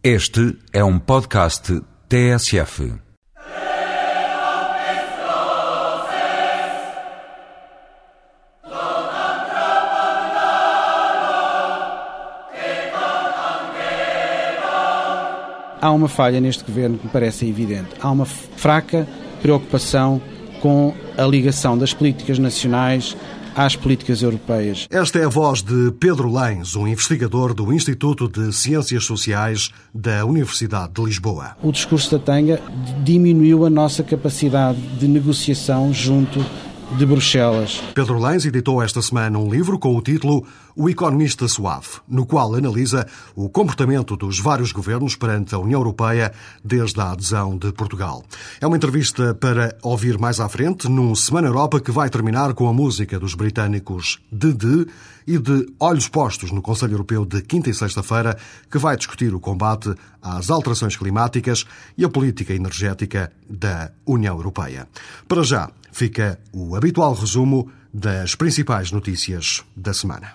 Este é um podcast TSF. Há uma falha neste governo que me parece evidente. Há uma fraca preocupação com a ligação das políticas nacionais às políticas europeias. Esta é a voz de Pedro Lens, um investigador do Instituto de Ciências Sociais da Universidade de Lisboa. O discurso da Tanga diminuiu a nossa capacidade de negociação junto de Bruxelas. Pedro Lens editou esta semana um livro com o título O Economista Suave, no qual analisa o comportamento dos vários governos perante a União Europeia desde a adesão de Portugal. É uma entrevista para ouvir mais à frente num Semana Europa que vai terminar com a música dos britânicos Dede e de Olhos Postos no Conselho Europeu de quinta e sexta-feira, que vai discutir o combate às alterações climáticas e a política energética da União Europeia. Para já, fica o habitual resumo das principais notícias da semana.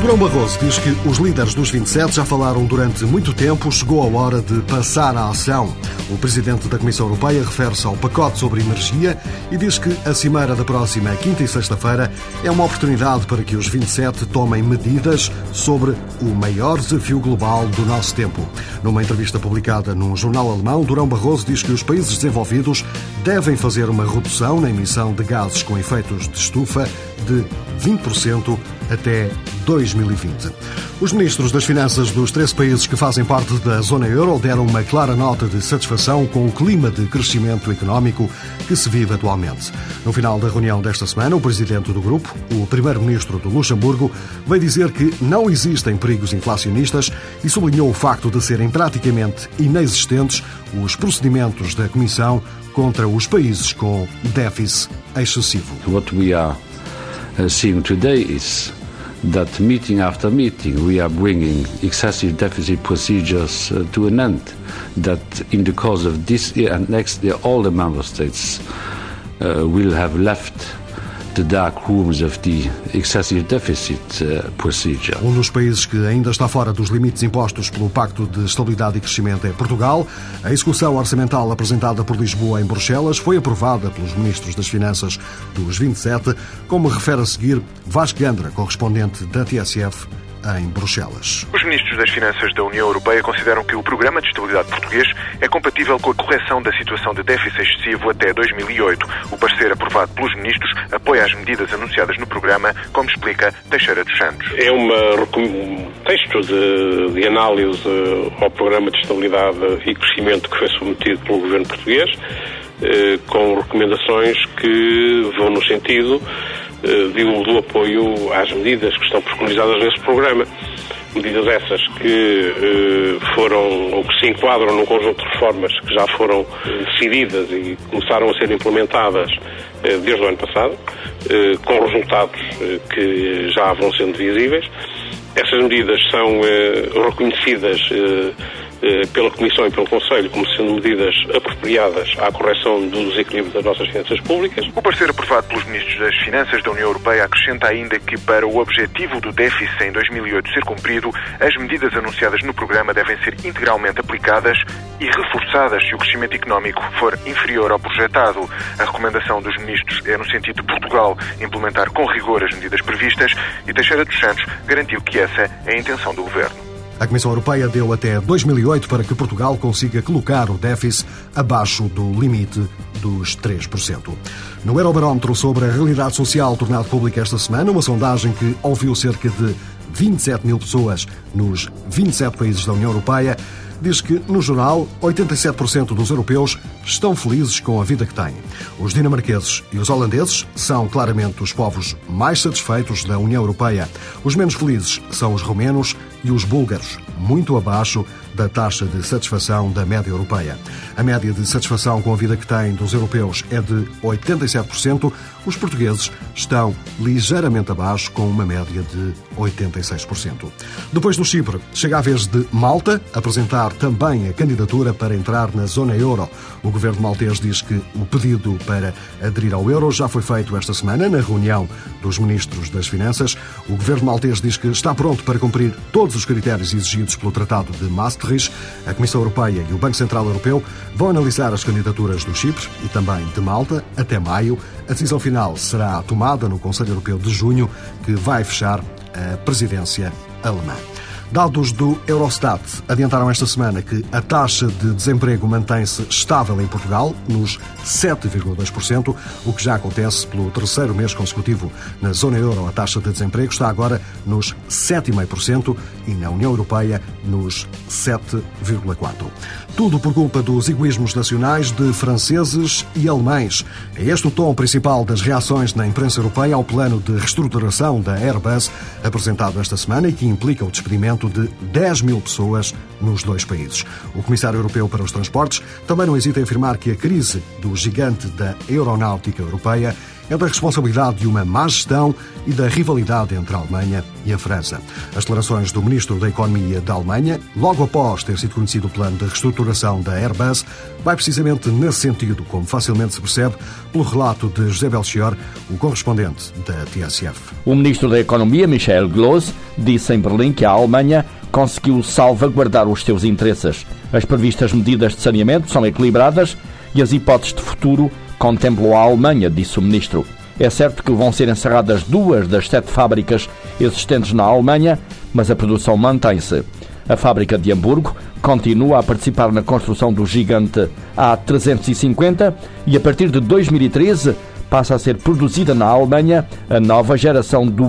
Durão Barroso diz que os líderes dos 27 já falaram durante muito tempo, chegou a hora de passar à ação. O presidente da Comissão Europeia refere-se ao pacote sobre energia e diz que a cimeira da próxima quinta e sexta-feira é uma oportunidade para que os 27 tomem medidas sobre o maior desafio global do nosso tempo. Numa entrevista publicada num jornal alemão, Durão Barroso diz que os países desenvolvidos devem fazer uma redução na emissão de gases com efeitos de estufa de 20% até 2020. Os ministros das Finanças dos 13 países que fazem parte da zona euro deram uma clara nota de satisfação com o clima de crescimento económico que se vive atualmente. No final da reunião desta semana, o presidente do grupo, o primeiro-ministro do Luxemburgo, veio dizer que não existem perigos inflacionistas e sublinhou o facto de serem praticamente inexistentes os procedimentos da Comissão contra os países com déficit excessivo. What we are seeing today is that meeting after meeting we are bringing excessive deficit procedures uh, to an end. That in the course of this year and next year, all the member states uh, will have left the dark rooms of the excessive deficit uh, procedure. Um dos países que ainda está fora dos limites impostos pelo Pacto de Estabilidade e Crescimento é Portugal. A execução orçamental apresentada por Lisboa em Bruxelas foi aprovada pelos ministros das Finanças dos 27, como refere a seguir Vasco correspondente da TSF em Bruxelas. Os ministros das Finanças da União Europeia consideram que o Programa de Estabilidade Português é compatível com a correção da situação de déficit excessivo até 2008. O parecer aprovado pelos ministros apoia as medidas anunciadas no programa, como explica Teixeira dos Santos. É uma, um texto de, de análise ao Programa de Estabilidade e Crescimento que foi submetido pelo Governo Português, com recomendações que vão no sentido do, do apoio às medidas que estão preconizadas nesse programa. Medidas essas que eh, foram ou que se enquadram num conjunto de reformas que já foram decididas e começaram a ser implementadas eh, desde o ano passado, eh, com resultados que já vão sendo visíveis. Essas medidas são reconhecidas pela Comissão e pelo Conselho como sendo medidas apropriadas à correção do desequilíbrio das nossas finanças públicas. O parecer aprovado pelos ministros das Finanças da União Europeia acrescenta ainda que, para o objetivo do déficit em 2008 ser cumprido, as medidas anunciadas no programa devem ser integralmente aplicadas e reforçadas se o crescimento económico for inferior ao projetado. A recomendação dos ministros é no sentido de Portugal implementar com rigor as medidas previstas e Teixeira dos Santos garantiu que essa é a intenção do governo. A Comissão Europeia deu até 2008 para que Portugal consiga colocar o déficit abaixo do limite dos 3%. No Eurobarómetro sobre a realidade social tornado pública esta semana, uma sondagem que ouviu cerca de 27 mil pessoas nos 27 países da União Europeia, diz que, no geral, 87% dos europeus estão felizes com a vida que têm. Os dinamarqueses e os holandeses são claramente os povos mais satisfeitos da União Europeia. Os menos felizes são os romenos e os búlgaros, muito abaixo da taxa de satisfação da média europeia. A média de satisfação com a vida que têm dos europeus é de 87%. Os portugueses estão ligeiramente abaixo, com uma média de 86%. Depois do Chipre, chega a vez de Malta apresentar também a candidatura para entrar na zona euro. O governo maltês diz que o pedido para aderir ao euro já foi feito esta semana na reunião dos ministros das Finanças. O governo maltês diz que está pronto para cumprir todos os critérios exigidos pelo Tratado de Maastricht. A Comissão Europeia e o Banco Central Europeu vão analisar as candidaturas do Chipre e também de Malta até maio. A decisão final será tomada no Conselho Europeu de junho, que vai fechar a presidência alemã. Dados do Eurostat adiantaram esta semana que a taxa de desemprego mantém-se estável em Portugal, nos 7,2%, o que já acontece pelo terceiro mês consecutivo. Na zona euro, a taxa de desemprego está agora nos 7,5% e na União Europeia nos 7,4%. Tudo por culpa dos egoísmos nacionais de franceses e alemães. É este o tom principal das reações na imprensa europeia ao plano de reestruturação da Airbus apresentado esta semana e que implica o despedimento de 10 mil pessoas nos dois países. O Comissário Europeu para os Transportes também não hesita em afirmar que a crise do gigante da aeronáutica europeia é da responsabilidade de uma má gestão e da rivalidade entre a Alemanha e a França. As declarações do Ministro da Economia da Alemanha, logo após ter sido conhecido o plano de reestruturação da Airbus, vai precisamente nesse sentido, como facilmente se percebe pelo relato de José Belchior, o correspondente da TSF. O Ministro da Economia, Michel Gloss, disse em Berlim que a Alemanha conseguiu salvaguardar os seus interesses. As previstas medidas de saneamento são equilibradas e as hipóteses de futuro contemplam a Alemanha, disse o ministro. É certo que vão ser encerradas duas das sete fábricas existentes na Alemanha, mas a produção mantém-se. A fábrica de Hamburgo continua a participar na construção do gigante A350 e a partir de 2013 passa a ser produzida na Alemanha a nova geração do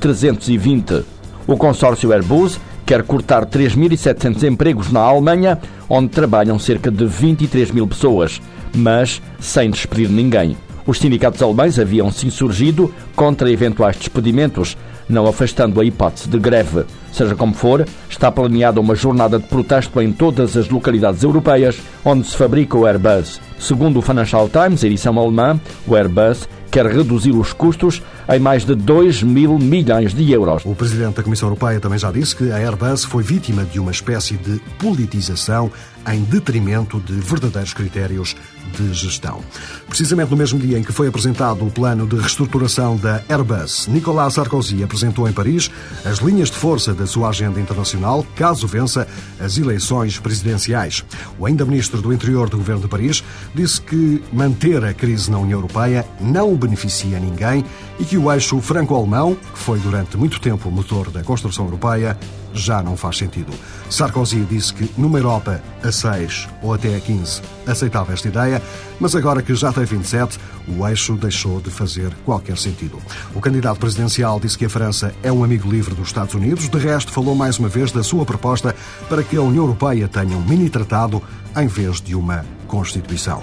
A320. O consórcio Airbus quer cortar 3.700 empregos na Alemanha, onde trabalham cerca de 23 mil pessoas mas sem despedir ninguém. Os sindicatos alemães haviam se insurgido contra eventuais despedimentos, não afastando a hipótese de greve. Seja como for, está planeada uma jornada de protesto em todas as localidades europeias onde se fabrica o Airbus. Segundo o Financial Times, edição alemã, o Airbus quer reduzir os custos em mais de 2 mil milhões de euros. O presidente da Comissão Europeia também já disse que a Airbus foi vítima de uma espécie de politização em detrimento de verdadeiros critérios de gestão. Precisamente no mesmo dia em que foi apresentado o plano de reestruturação da Airbus, Nicolas Sarkozy apresentou em Paris as linhas de força da sua agenda internacional caso vença as eleições presidenciais. O ainda ministro do Interior do governo de Paris disse que manter a crise na União Europeia não beneficia ninguém e que o eixo franco-alemão, que foi durante muito tempo o motor da construção europeia, já não faz sentido. Sarkozy disse que numa Europa a 6 ou até a 15 aceitava esta ideia, mas agora que já tem 27, o eixo deixou de fazer qualquer sentido. O candidato presidencial disse que a França é um amigo livre dos Estados Unidos, de resto falou mais uma vez da sua proposta para que a União Europeia tenha um mini-tratado em vez de uma Constituição.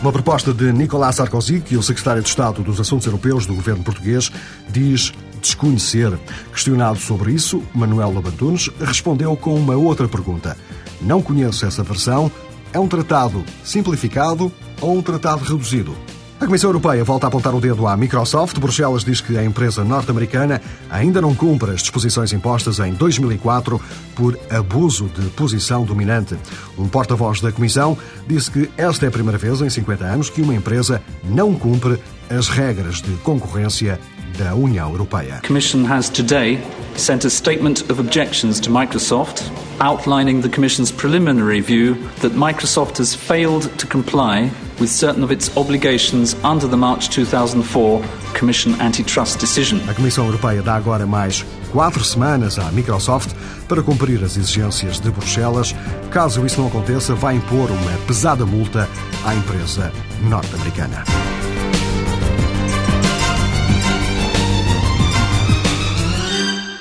Uma proposta de Nicolas Sarkozy, que o secretário de Estado dos Assuntos Europeus do governo português diz desconhecer. Questionado sobre isso, Manuel Labantunes respondeu com uma outra pergunta. Não conheço essa versão. É um tratado simplificado ou um tratado reduzido? A Comissão Europeia volta a apontar o dedo à Microsoft. Bruxelas diz que a empresa norte-americana ainda não cumpre as disposições impostas em 2004 por abuso de posição dominante. Um porta-voz da Comissão disse que esta é a primeira vez em 50 anos que uma empresa não cumpre as regras de concorrência da União Europeia. The Commission has today sent a statement of objections to Microsoft outlining the Commission's preliminary view that Microsoft has failed to comply with certain of its obligations under the March 2004 Commission antitrust decision. A Comissão Europeia dá agora mais quatro semanas à Microsoft para cumprir as exigências de Bruxelas. Caso isso não aconteça, vai impor uma pesada multa à empresa norte-americana.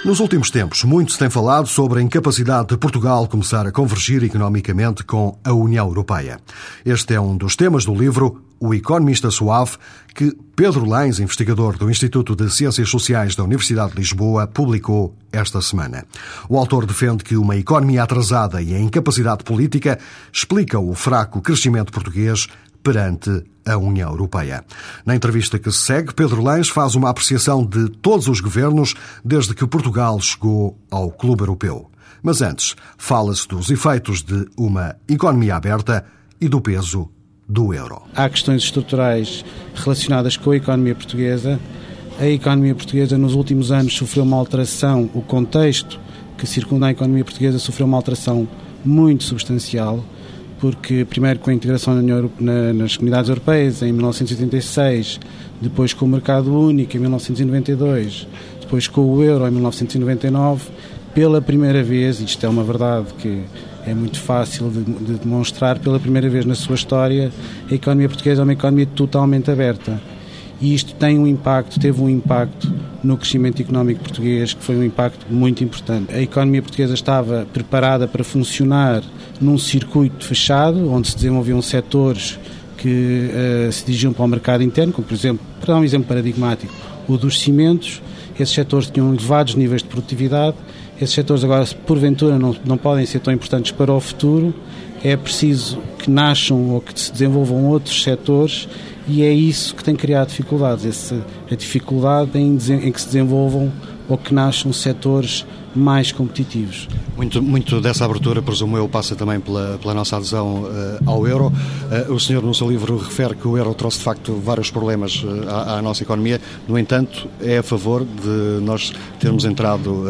Nos últimos tempos, muito se tem falado sobre a incapacidade de Portugal começar a convergir economicamente com a União Europeia. Este é um dos temas do livro O Economista Suave, que Pedro Lães, investigador do Instituto de Ciências Sociais da Universidade de Lisboa, publicou esta semana. O autor defende que uma economia atrasada e a incapacidade política explicam o fraco crescimento português perante a União Europeia. Na entrevista que se segue, Pedro Lães faz uma apreciação de todos os governos desde que Portugal chegou ao Clube Europeu. Mas antes, fala-se dos efeitos de uma economia aberta e do peso do euro. Há questões estruturais relacionadas com a economia portuguesa. A economia portuguesa nos últimos anos sofreu uma alteração, o contexto que circunda a economia portuguesa sofreu uma alteração muito substancial porque primeiro com a integração na, nas comunidades europeias em 1986, depois com o mercado único em 1992, depois com o euro em 1999, pela primeira vez, isto é uma verdade que é muito fácil de, de demonstrar, pela primeira vez na sua história, a economia portuguesa é uma economia totalmente aberta. E isto tem um impacto, teve um impacto no crescimento económico português, que foi um impacto muito importante. A economia portuguesa estava preparada para funcionar num circuito fechado, onde se desenvolviam setores que uh, se dirigiam para o mercado interno, como por exemplo, para dar um exemplo paradigmático, o dos cimentos. Esses setores tinham elevados níveis de produtividade. Esses setores agora, porventura, não, não podem ser tão importantes para o futuro. É preciso que nasçam ou que se desenvolvam outros setores e é isso que tem criado dificuldades, essa, a dificuldade em, em que se desenvolvam ou que nasçam setores mais competitivos. Muito, muito dessa abertura, presumo eu, passa também pela, pela nossa adesão uh, ao euro. Uh, o senhor, no seu livro, refere que o euro trouxe, de facto, vários problemas uh, à, à, nossa economia. No entanto, é a favor de nós termos entrado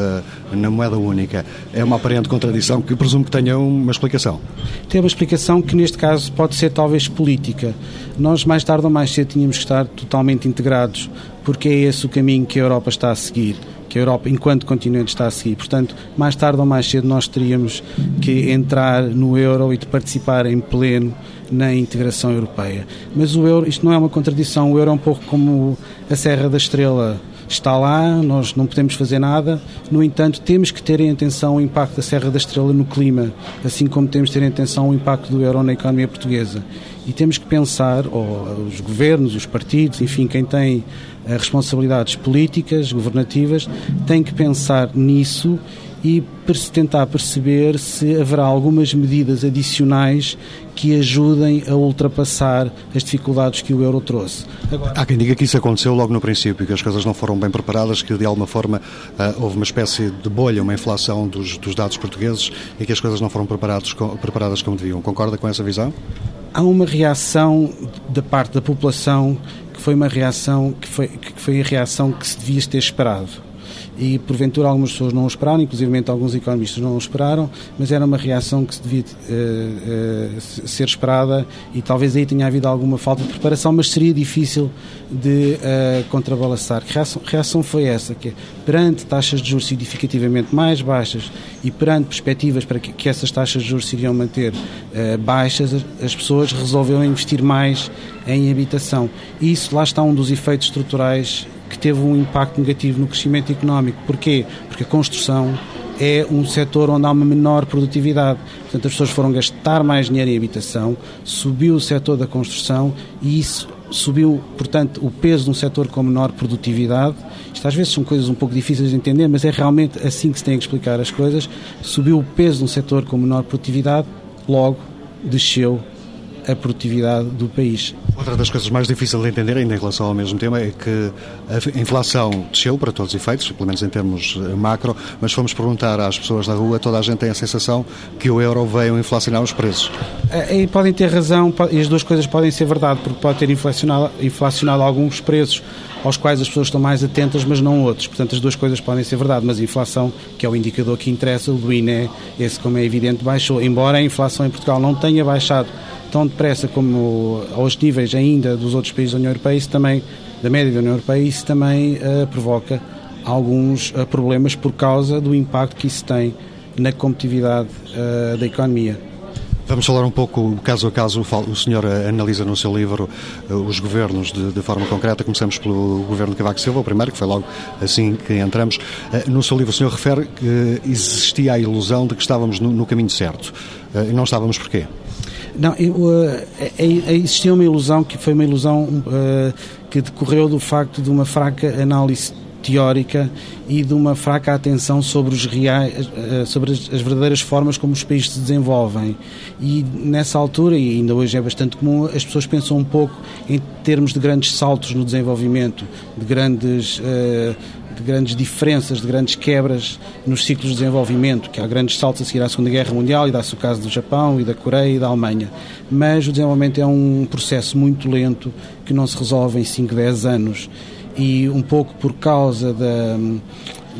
na moeda única. É uma aparente contradição que presumo que tenha uma explicação. Tem uma explicação que, neste caso, pode ser talvez política. Nós, mais tarde ou mais cedo, tínhamos que estar totalmente integrados, porque é esse o caminho que a Europa está a seguir que a Europa, enquanto continente, está a seguir. Portanto, mais tarde ou mais cedo, nós teríamos que entrar no euro e de participar em pleno na integração europeia. Mas o euro, isto não é uma contradição, o euro é um pouco como a Serra da Estrela está lá, nós não podemos fazer nada, no entanto, temos que ter em atenção o impacto da Serra da Estrela no clima, assim como temos que ter em atenção o impacto do euro na economia portuguesa. E temos que pensar, ou os governos, os partidos, enfim, quem tem responsabilidades políticas, governativas, tem que pensar nisso e tentar perceber se haverá algumas medidas adicionais que ajudem a ultrapassar as dificuldades que o euro trouxe. Agora... Há quem diga que isso aconteceu logo no princípio, que as coisas não foram bem preparadas, que de alguma forma uh, houve uma espécie de bolha, uma inflação dos, dos, dados portugueses e que as coisas não foram preparadas como deviam. Concorda com essa visão? Há uma reação da parte da população que foi uma reação que foi, que foi a reação que se devia ter esperado e porventura algumas pessoas não o esperaram, inclusive alguns economistas não o esperaram, mas era uma reação que se devia uh, uh, ser esperada e talvez aí tenha havido alguma falta de preparação, mas seria difícil de uh, contrabalançar. Que reação, reação foi essa? Que perante taxas de juros significativamente mais baixas e perante perspectivas para que, que essas taxas de juros se iriam manter baixas, as pessoas resolveram investir mais em habitação. E isso lá está um dos efeitos estruturais que teve um impacto negativo no crescimento económico. Porquê? Porque a construção é um setor onde há uma menor produtividade. Portanto, as pessoas foram gastar mais dinheiro em habitação, subiu o setor da construção e isso subiu, portanto, o peso de um setor com menor produtividade. Isto às vezes são coisas um pouco difíceis de entender, mas é realmente assim que se tem que explicar as coisas. Subiu o peso de um setor com menor produtividade, logo desceu a produtividade do país. Outra das coisas mais difíceis de entender, ainda em relação ao mesmo tema, é que a inflação desceu para todos os efeitos, pelo menos em termos eh, macro, mas fomos perguntar às pessoas na rua, toda a gente tem a sensação que o euro veio inflacionar os preços. E podem ter razão, e as duas coisas podem ser verdade, porque pode ter inflacionado, inflacionado alguns preços aos quais as pessoas estão mais atentas, mas não outros. Portanto, as duas coisas podem ser verdade, mas a inflação, que é o indicador que interessa, o do INE, esse, como é evidente, baixou. Embora a inflação em Portugal não tenha baixado tão depressa como aos níveis ainda dos outros países da União Europeia, isso também, da média da União Europeia, isso também uh, provoca alguns uh, problemas por causa do impacto que isso tem na competitividade uh, da economia. Vamos falar um pouco, caso a caso, o senhor analisa no seu livro os governos de, de, forma concreta. Começamos pelo governo de Cavaco Silva, o primeiro, que foi logo assim que entramos. No seu livro, o senhor refere que existia a ilusão de que estávamos no, no caminho certo. Não estávamos porquê? Não, existia uma ilusão que foi uma ilusão uh, que decorreu do facto de uma fraca análise teórica e de uma fraca atenção sobre, os reais, eh, sobre as, verdadeiras formas como os países se desenvolvem. E nessa altura, e ainda hoje é bastante comum, as pessoas pensam um pouco em termos de grandes saltos no desenvolvimento, de grandes, eh, de grandes diferenças, de grandes quebras nos ciclos de desenvolvimento, que há grandes saltos a seguir à Segunda Guerra Mundial, e dá-se o caso do Japão, e da Coreia e da Alemanha. Mas o desenvolvimento é um processo muito lento que não se resolve em 5, 10 anos e um pouco por causa da,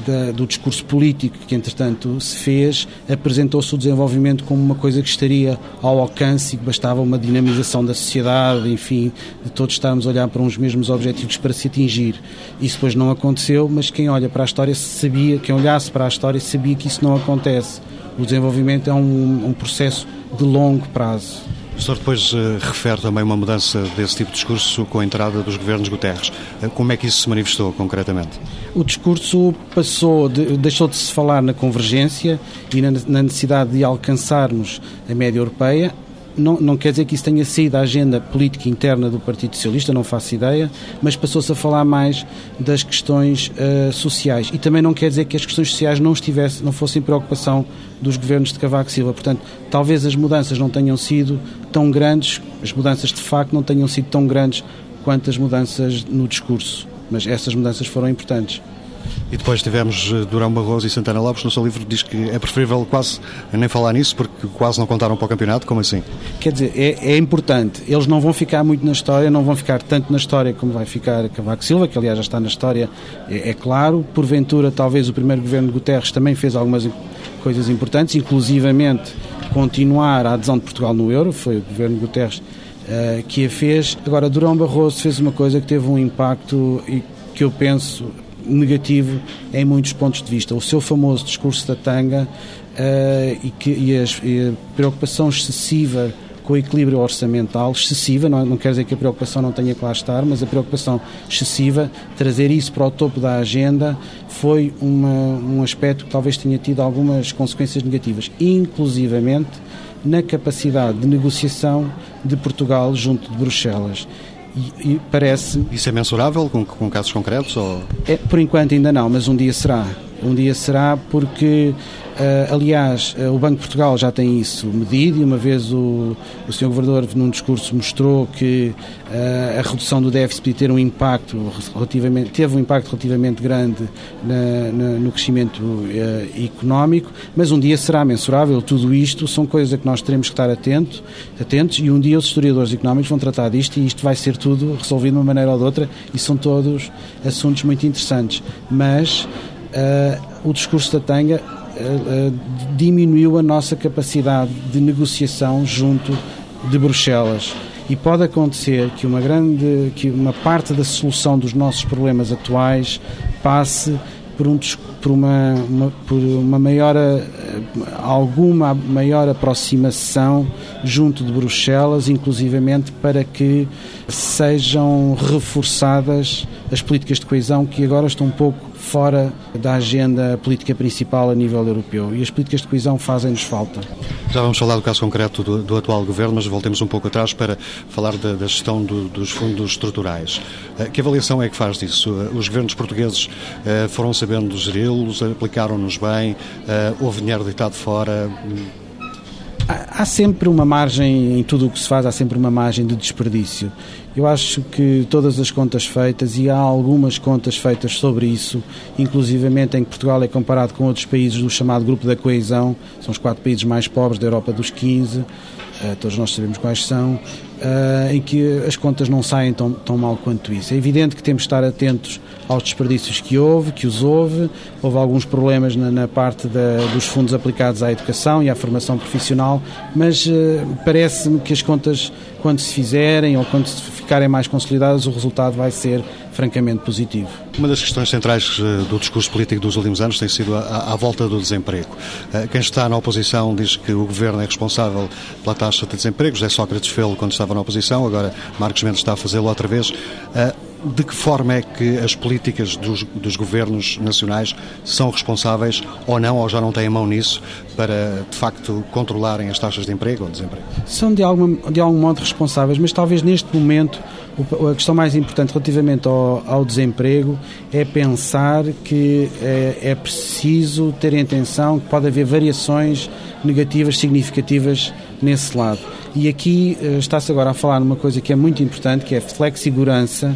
da, do discurso político que, entretanto, se fez, apresentou-se o desenvolvimento como uma coisa que estaria ao alcance e que bastava uma dinamização da sociedade, enfim, de todos estarmos a olhar para uns mesmos objetivos para se atingir. Isso depois não aconteceu, mas quem olha para a história sabia, quem olhasse para a história sabia que isso não acontece. O desenvolvimento é um, um processo de longo prazo. O senhor depois uh, refere também uma mudança desse tipo de discurso com a entrada dos governos Guterres. Uh, como é que isso se manifestou concretamente? O discurso passou, de, deixou de se falar na convergência e na, na necessidade de alcançarmos a média europeia não, não, quer dizer que isso tenha sido a agenda política interna do Partido Socialista, não faço ideia, mas passou-se a falar mais das questões uh, sociais. E também não quer dizer que as questões sociais não, estivesse, não fossem preocupação dos governos de Cavaco Silva. Portanto, talvez as mudanças não tenham sido tão grandes, as mudanças de facto não tenham sido tão grandes quanto as mudanças no discurso. Mas essas mudanças foram importantes. E depois tivemos eh, Durão Barroso e Santana Lopes. No seu livro diz que é preferível quase nem falar nisso porque quase não contaram para o campeonato. Como assim? Quer dizer, é, é importante. Eles não vão ficar muito na história, não vão ficar tanto na história como vai ficar Cavaco Silva, que aliás já está na história, é, é claro. Porventura, talvez o primeiro governo de Guterres também fez algumas coisas importantes, inclusivamente continuar a adesão de Portugal no euro. Foi o governo de Guterres uh, que a fez. Agora, Durão Barroso fez uma coisa que teve um impacto e que eu penso negativo em muitos pontos de vista. O seu famoso discurso da tanga uh, e, que, e, as, e, a preocupação excessiva com o equilíbrio orçamental, excessiva, não, não quer dizer que a preocupação não tenha que lá estar, mas a preocupação excessiva, trazer isso para o topo da agenda, foi uma, um aspecto que talvez tenha tido algumas consequências negativas, inclusivamente na capacidade de negociação de Portugal junto de Bruxelas. E, e parece. Isso é mensurável com, com casos concretos? Ou... É, por enquanto ainda não, mas um dia será. Um dia será porque Uh, aliás, uh, o Banco de Portugal já tem isso medido e uma vez o, o Sr. Governador, num discurso, mostrou que uh, a redução do déficit podia ter um impacto relativamente, teve um impacto relativamente grande na, na, no crescimento económico, mas um dia será mensurável. Tudo isto são coisas a que nós teremos que estar atento, atentos e um dia os historiadores económicos vão tratar disto e isto vai ser tudo resolvido de uma maneira ou de outra e são todos assuntos muito interessantes. Mas o discurso da Tanga eh, eh, diminuiu a nossa capacidade de negociação junto de Bruxelas. E pode acontecer que uma grande, que uma parte da solução dos nossos problemas atuais passe por, um, por, uma, uma, por uma maior, eh, alguma maior aproximação junto de Bruxelas, inclusivamente para que sejam reforçadas as políticas de coesão que agora estão um pouco fora da agenda política principal a nível europeu e as políticas de coesão fazem-nos falta. Já vamos falar do caso concreto do, do, atual governo, mas voltemos um pouco atrás para falar da, da gestão do, dos fundos estruturais. Eh, que avaliação é que faz disso? Eh, os governos portugueses eh, foram sabendo geri-los, aplicaram-nos bem, houve dinheiro deitado fora? Há sempre uma margem, em tudo o que se faz, há sempre uma margem de desperdício. Eu acho que todas as contas feitas, e há algumas contas feitas sobre isso, inclusivamente em que Portugal é comparado com outros países do chamado Grupo da Coesão, são os quatro países mais pobres da Europa dos 15, eh, todos nós sabemos quais são, uh, em que as contas não saem tão, tão mal quanto isso. É evidente que temos de estar atentos aos desperdícios que houve, que os houve, houve alguns problemas na, na parte da, dos fundos aplicados à educação e à formação profissional, mas uh, parece-me que as contas quando se fizerem ou quando ficarem mais consolidadas, o resultado vai ser francamente positivo. Uma das questões centrais eh, do discurso político dos últimos anos tem sido a, a, volta do desemprego. Eh, quem está na oposição diz que o governo é responsável pela taxa de desemprego. José Sócrates fez quando estava na oposição, agora Marcos Mendes está a fazê-lo outra vez. De que forma é que as políticas dos, dos, governos nacionais são responsáveis ou não, ou já não têm mão nisso, para de facto controlarem as taxas de emprego ou desemprego? São de, alguma, de algum modo responsáveis, mas talvez neste momento a questão mais importante relativamente ao, ao desemprego é pensar que é, é preciso ter em atenção que pode haver variações negativas significativas nesse lado. E aqui eh, está-se agora a falar numa coisa que é muito importante, que é flexigurança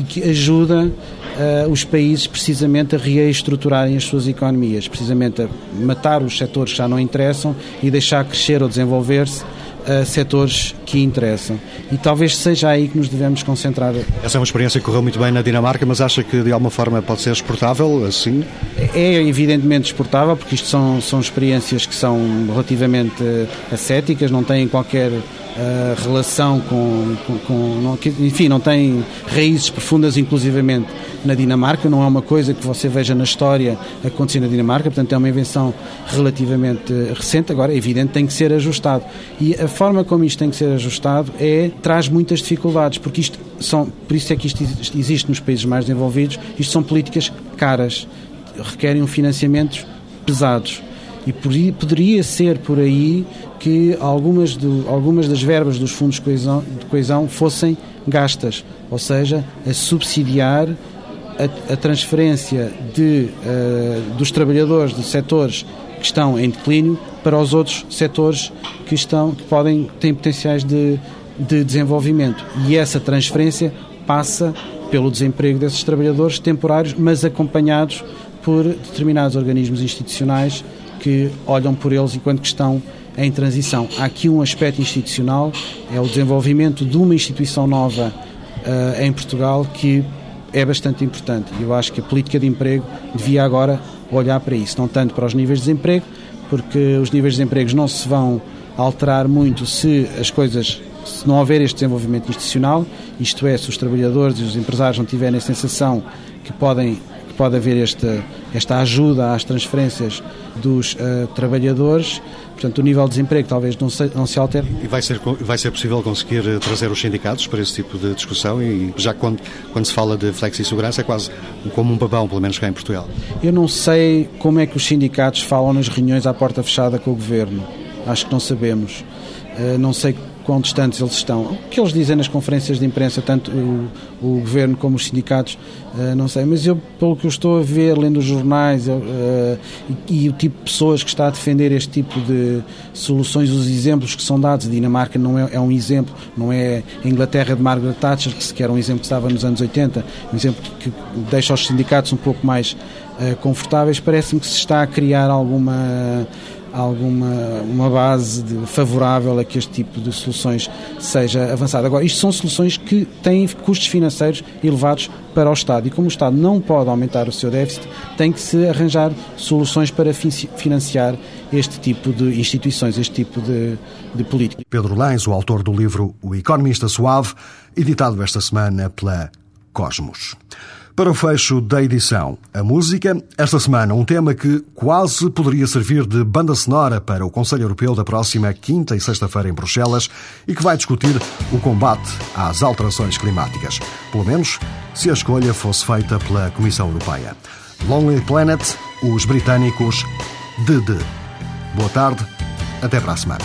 e que ajuda uh, os países precisamente a reestruturarem as suas economias, precisamente a matar os setores que já não interessam e deixar crescer ou desenvolver-se uh, setores que interessam. E talvez seja aí que nos devemos concentrar. Essa é uma experiência que correu muito bem na Dinamarca, mas acha que de alguma forma pode ser exportável assim? É evidentemente exportável, porque isto são, são experiências que são relativamente ascéticas, não têm qualquer relação com, com, com enfim, não tem raízes profundas inclusivamente na Dinamarca, não é uma coisa que você veja na história acontecer na Dinamarca, portanto é uma invenção relativamente recente, agora é evidente tem que ser ajustado. E a forma como isto tem que ser ajustado é, traz muitas dificuldades, porque isto são, por isso é que isto existe nos países mais desenvolvidos, isto são políticas caras, requerem um financiamentos pesados. E poderia ser por aí que algumas, do, algumas das verbas dos fundos de coesão, de coesão fossem gastas, ou seja, a subsidiar a, a transferência de, uh, dos trabalhadores de setores que estão em declínio para os outros setores que estão que podem têm potenciais de, de desenvolvimento. E essa transferência passa pelo desemprego desses trabalhadores temporários, mas acompanhados por determinados organismos institucionais que olham por eles enquanto que estão em transição. Há aqui um aspecto institucional, é o desenvolvimento de uma instituição nova uh, em Portugal que é bastante importante. Eu acho que a política de emprego devia agora olhar para isso, não tanto para os níveis de desemprego, porque os níveis de desemprego não se vão alterar muito se as coisas se não houver este desenvolvimento institucional, isto é, se os trabalhadores e os empresários não tiverem a sensação que podem que pode haver esta, esta ajuda às transferências dos uh, trabalhadores, Portanto, o nível de desemprego talvez não se, não se altere. E vai ser, vai ser possível conseguir eh, trazer os sindicatos para esse tipo de discussão? E já quando, quando se fala de flexi segurança é quase como um babão, pelo menos cá em Portugal. Eu não sei como é que os sindicatos falam nas reuniões à porta fechada com o governo. Acho que não sabemos. Eh, não sei quão distantes eles estão. O que eles dizem nas conferências de imprensa, tanto o, o governo como os sindicatos, uh, não sei, mas eu, pelo que eu estou a ver, lendo os jornais uh, e, e, o tipo de pessoas que está a defender este tipo de soluções, os exemplos que são dados, a Dinamarca não é, é um exemplo, não é a Inglaterra de Margaret Thatcher, que sequer era um exemplo que estava nos anos 80, um exemplo que, que deixa os sindicatos um pouco mais uh, confortáveis, parece-me que se está a criar alguma alguma uma base de, favorável a que este tipo de soluções seja avançado. Agora, isto são soluções que têm custos financeiros elevados para o Estado e como o Estado não pode aumentar o seu déficit, tem que se arranjar soluções para financiar este tipo de instituições, este tipo de, de política. Pedro Lães, o autor do livro O Economista Suave, editado esta semana pela Cosmos. Para o fecho da edição, a música, esta semana um tema que quase poderia servir de banda sonora para o Conselho Europeu da próxima quinta e sexta-feira em Bruxelas e que vai discutir o combate às alterações climáticas. Pelo menos se a escolha fosse feita pela Comissão Europeia. Lonely Planet, os de de. Boa tarde, até para a semana.